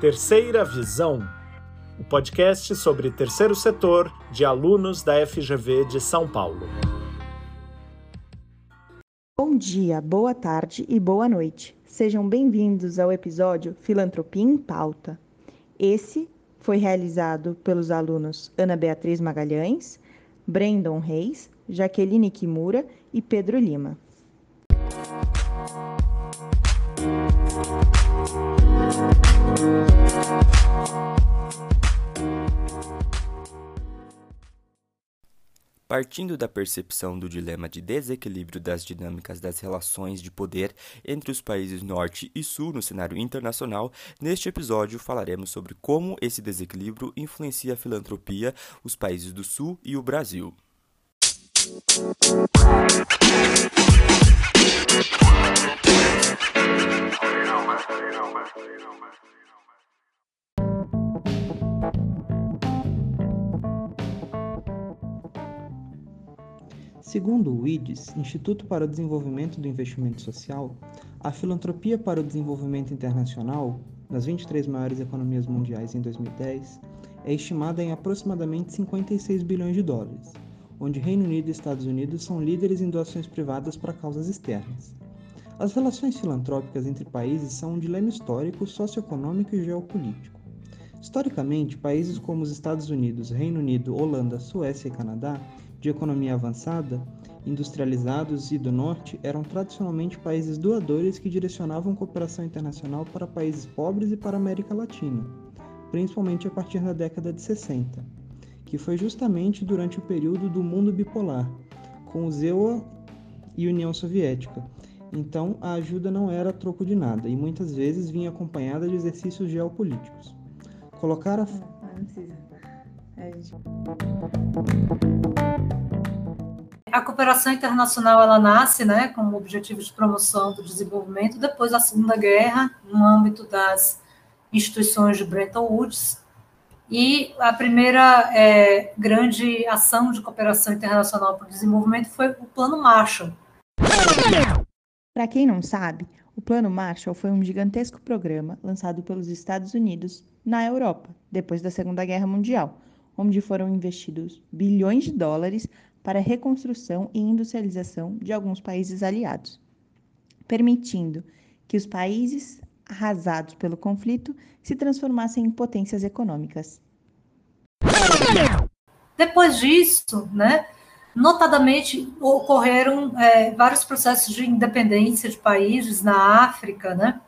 Terceira Visão, o podcast sobre terceiro setor de alunos da FGV de São Paulo. Bom dia, boa tarde e boa noite. Sejam bem-vindos ao episódio Filantropia em Pauta. Esse foi realizado pelos alunos Ana Beatriz Magalhães, Brandon Reis, Jaqueline Kimura e Pedro Lima. Partindo da percepção do dilema de desequilíbrio das dinâmicas das relações de poder entre os países Norte e Sul no cenário internacional, neste episódio falaremos sobre como esse desequilíbrio influencia a filantropia, os países do Sul e o Brasil. Segundo o IDES, Instituto para o Desenvolvimento do Investimento Social, a filantropia para o desenvolvimento internacional, nas 23 maiores economias mundiais em 2010, é estimada em aproximadamente 56 bilhões de dólares, onde Reino Unido e Estados Unidos são líderes em doações privadas para causas externas. As relações filantrópicas entre países são um dilema histórico, socioeconômico e geopolítico. Historicamente, países como os Estados Unidos, Reino Unido, Holanda, Suécia e Canadá de economia avançada, industrializados e do norte eram tradicionalmente países doadores que direcionavam cooperação internacional para países pobres e para a América Latina, principalmente a partir da década de 60, que foi justamente durante o período do mundo bipolar, com o ZEUA e União Soviética. Então, a ajuda não era troco de nada e muitas vezes vinha acompanhada de exercícios geopolíticos. Colocar a. Não, não. A cooperação internacional ela nasce, né, com o objetivo de promoção do desenvolvimento depois da Segunda Guerra, no âmbito das instituições de Bretton Woods. E a primeira é, grande ação de cooperação internacional para o desenvolvimento foi o Plano Marshall. Para quem não sabe, o Plano Marshall foi um gigantesco programa lançado pelos Estados Unidos na Europa, depois da Segunda Guerra Mundial, onde foram investidos bilhões de dólares para reconstrução e industrialização de alguns países aliados, permitindo que os países arrasados pelo conflito se transformassem em potências econômicas. Depois disso, né, notadamente ocorreram é, vários processos de independência de países na África, né,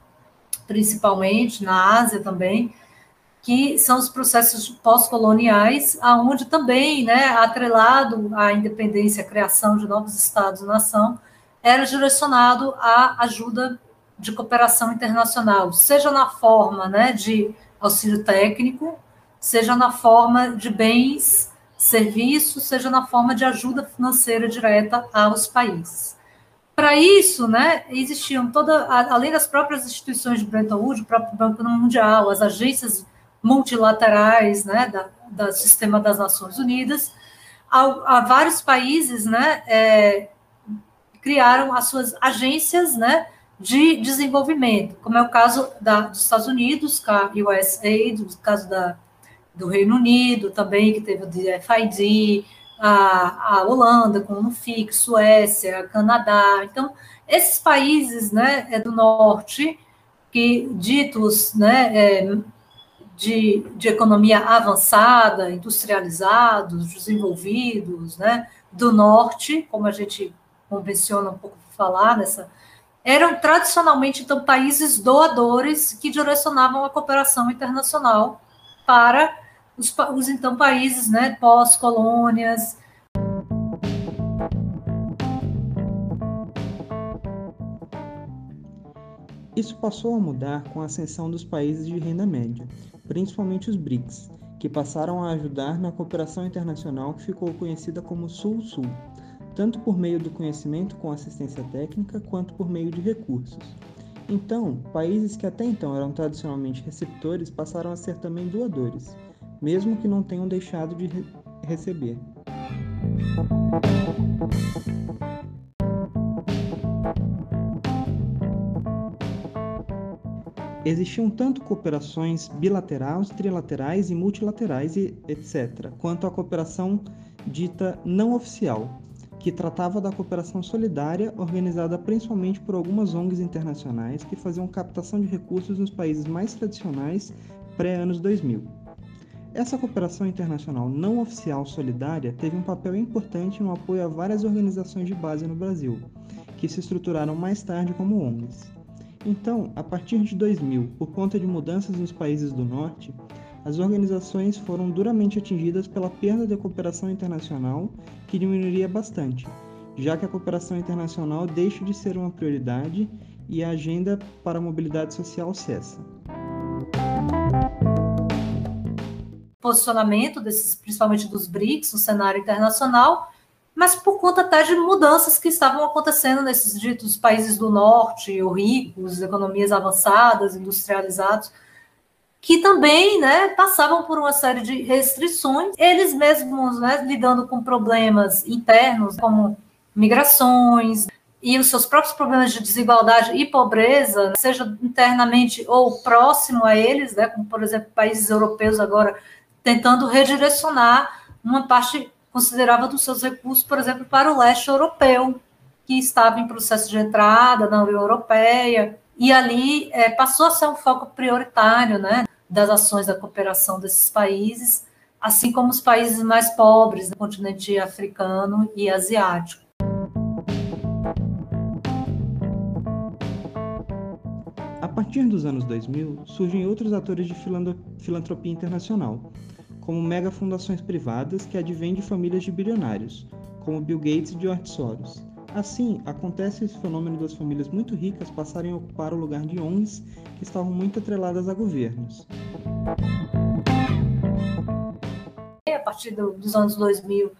principalmente na Ásia também, que são os processos pós-coloniais, aonde também, né, atrelado à independência, à criação de novos estados-nação, era direcionado à ajuda de cooperação internacional, seja na forma, né, de auxílio técnico, seja na forma de bens, serviços, seja na forma de ajuda financeira direta aos países. Para isso, né, existiam toda, além das próprias instituições de Bretton Woods, o próprio Banco Mundial, as agências multilaterais, né, da, do sistema das Nações Unidas, há, há vários países, né, é, criaram as suas agências, né, de desenvolvimento, como é o caso da, dos Estados Unidos, com a USAID, o caso da, do Reino Unido também, que teve o DFID, a, a Holanda com o NUFIC, Suécia, Canadá. Então, esses países né, é do norte, que ditos né, é, de, de economia avançada, industrializados, desenvolvidos, né, do norte, como a gente convenciona um pouco falar nessa, eram tradicionalmente então países doadores que direcionavam a cooperação internacional para os, os então países, né, pós-colônias. Isso passou a mudar com a ascensão dos países de renda média, principalmente os BRICS, que passaram a ajudar na cooperação internacional que ficou conhecida como Sul-Sul, tanto por meio do conhecimento com assistência técnica quanto por meio de recursos. Então, países que até então eram tradicionalmente receptores passaram a ser também doadores, mesmo que não tenham deixado de re receber. Existiam tanto cooperações bilaterais, trilaterais e multilaterais, e etc., quanto a cooperação dita não oficial, que tratava da cooperação solidária organizada principalmente por algumas ONGs internacionais que faziam captação de recursos nos países mais tradicionais pré-anos 2000. Essa cooperação internacional não oficial solidária teve um papel importante no apoio a várias organizações de base no Brasil, que se estruturaram mais tarde como ONGs. Então, a partir de 2000, por conta de mudanças nos países do Norte, as organizações foram duramente atingidas pela perda da cooperação internacional, que diminuiria bastante, já que a cooperação internacional deixa de ser uma prioridade e a agenda para a mobilidade social cessa. Posicionamento desses, principalmente dos BRICS, no cenário internacional, mas por conta até de mudanças que estavam acontecendo nesses ditos países do norte, ou ricos, economias avançadas, industrializados, que também né, passavam por uma série de restrições, eles mesmos né, lidando com problemas internos, como migrações, e os seus próprios problemas de desigualdade e pobreza, seja internamente ou próximo a eles, né, como por exemplo países europeus agora tentando redirecionar uma parte considerável dos seus recursos, por exemplo, para o leste europeu, que estava em processo de entrada na União Europeia, e ali é, passou a ser um foco prioritário né, das ações da cooperação desses países, assim como os países mais pobres do continente africano e asiático. A partir dos anos 2000, surgem outros atores de filantropia internacional, como mega fundações privadas que advêm de famílias de bilionários, como Bill Gates e George Soros. Assim, acontece esse fenômeno das famílias muito ricas passarem a ocupar o lugar de ONGs que estavam muito atreladas a governos. A partir dos anos 2000,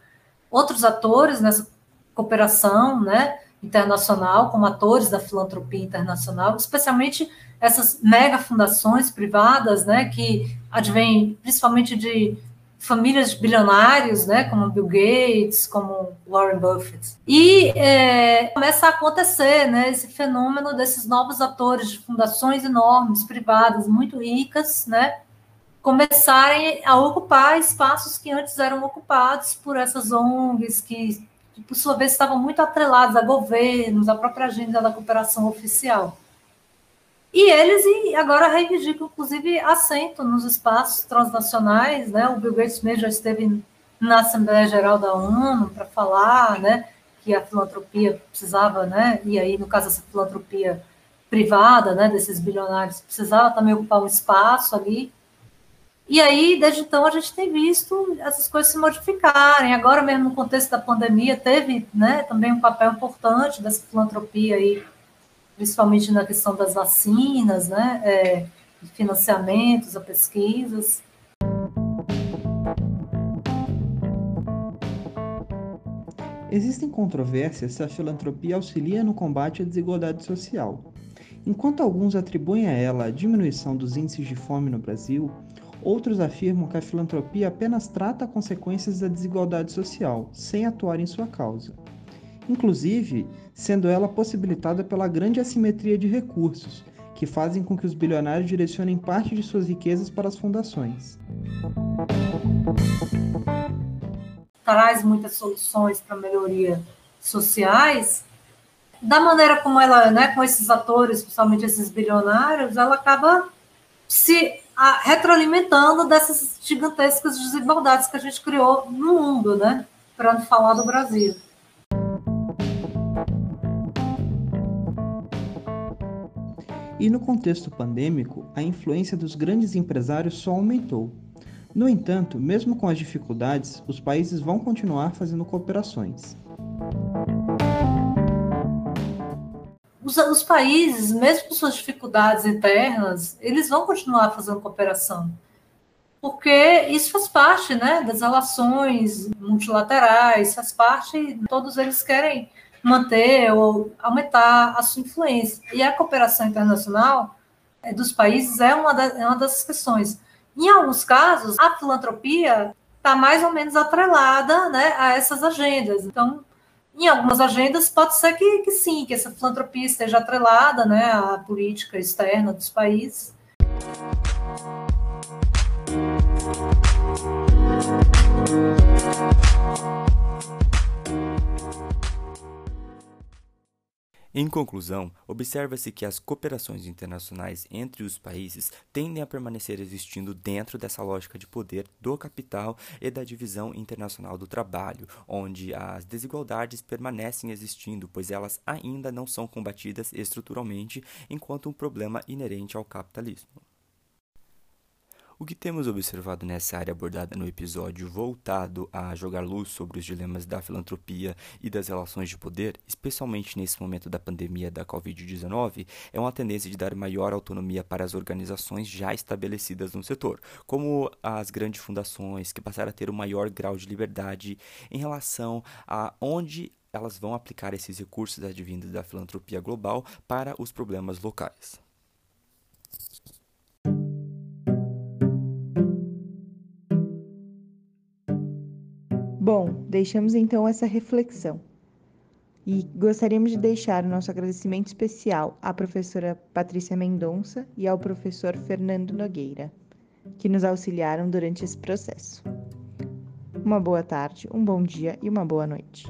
outros atores nessa cooperação né, internacional, como atores da filantropia internacional, especialmente essas mega fundações privadas, né, que advêm principalmente de famílias de bilionários, né, como Bill Gates, como Warren Buffett. E é, começa a acontecer né, esse fenômeno desses novos atores de fundações enormes, privadas, muito ricas, né, começarem a ocupar espaços que antes eram ocupados por essas ONGs que, por sua vez, estavam muito atreladas a governos, à própria agenda da cooperação oficial. E eles agora reivindicam, inclusive, assento nos espaços transnacionais, né? O Bill Gates mesmo já esteve na Assembleia Geral da ONU para falar, né, que a filantropia precisava, né, e aí, no caso, essa filantropia privada, né, desses bilionários, precisava também ocupar um espaço ali. E aí, desde então, a gente tem visto essas coisas se modificarem. Agora mesmo, no contexto da pandemia, teve, né, também um papel importante dessa filantropia aí principalmente na questão das vacinas, né, é, financiamentos a pesquisas. Existem controvérsias se a filantropia auxilia no combate à desigualdade social. Enquanto alguns atribuem a ela a diminuição dos índices de fome no Brasil, outros afirmam que a filantropia apenas trata consequências da desigualdade social, sem atuar em sua causa inclusive sendo ela possibilitada pela grande assimetria de recursos, que fazem com que os bilionários direcionem parte de suas riquezas para as fundações. Traz muitas soluções para melhoria sociais. Da maneira como ela, né, com esses atores, principalmente esses bilionários, ela acaba se retroalimentando dessas gigantescas desigualdades que a gente criou no mundo, né? Para não falar do Brasil. E no contexto pandêmico, a influência dos grandes empresários só aumentou. No entanto, mesmo com as dificuldades, os países vão continuar fazendo cooperações. Os, os, países, mesmo com suas dificuldades internas, eles vão continuar fazendo cooperação. Porque isso faz parte né, das relações multilaterais, faz parte, todos eles querem manter ou aumentar a sua influência. E a cooperação internacional é, dos países é uma, é uma dessas questões. Em alguns casos, a filantropia está mais ou menos atrelada né, a essas agendas. Então, em algumas agendas pode ser que, que sim, que essa filantropia esteja atrelada né, à política externa dos países. Em conclusão, observa-se que as cooperações internacionais entre os países tendem a permanecer existindo dentro dessa lógica de poder do capital e da divisão internacional do trabalho, onde as desigualdades permanecem existindo, pois elas ainda não são combatidas estruturalmente enquanto um problema inerente ao capitalismo. O que temos observado nessa área abordada no episódio voltado a jogar luz sobre os dilemas da filantropia e das relações de poder, especialmente nesse momento da pandemia da Covid-19, é uma tendência de dar maior autonomia para as organizações já estabelecidas no setor, como as grandes fundações, que passaram a ter um maior grau de liberdade em relação a onde elas vão aplicar esses recursos advindos da filantropia global para os problemas locais. Bom, deixamos então essa reflexão. E gostaríamos de deixar o nosso agradecimento especial à professora Patrícia Mendonça e ao professor Fernando Nogueira, que nos auxiliaram durante esse processo. Uma boa tarde, um bom dia e uma boa noite.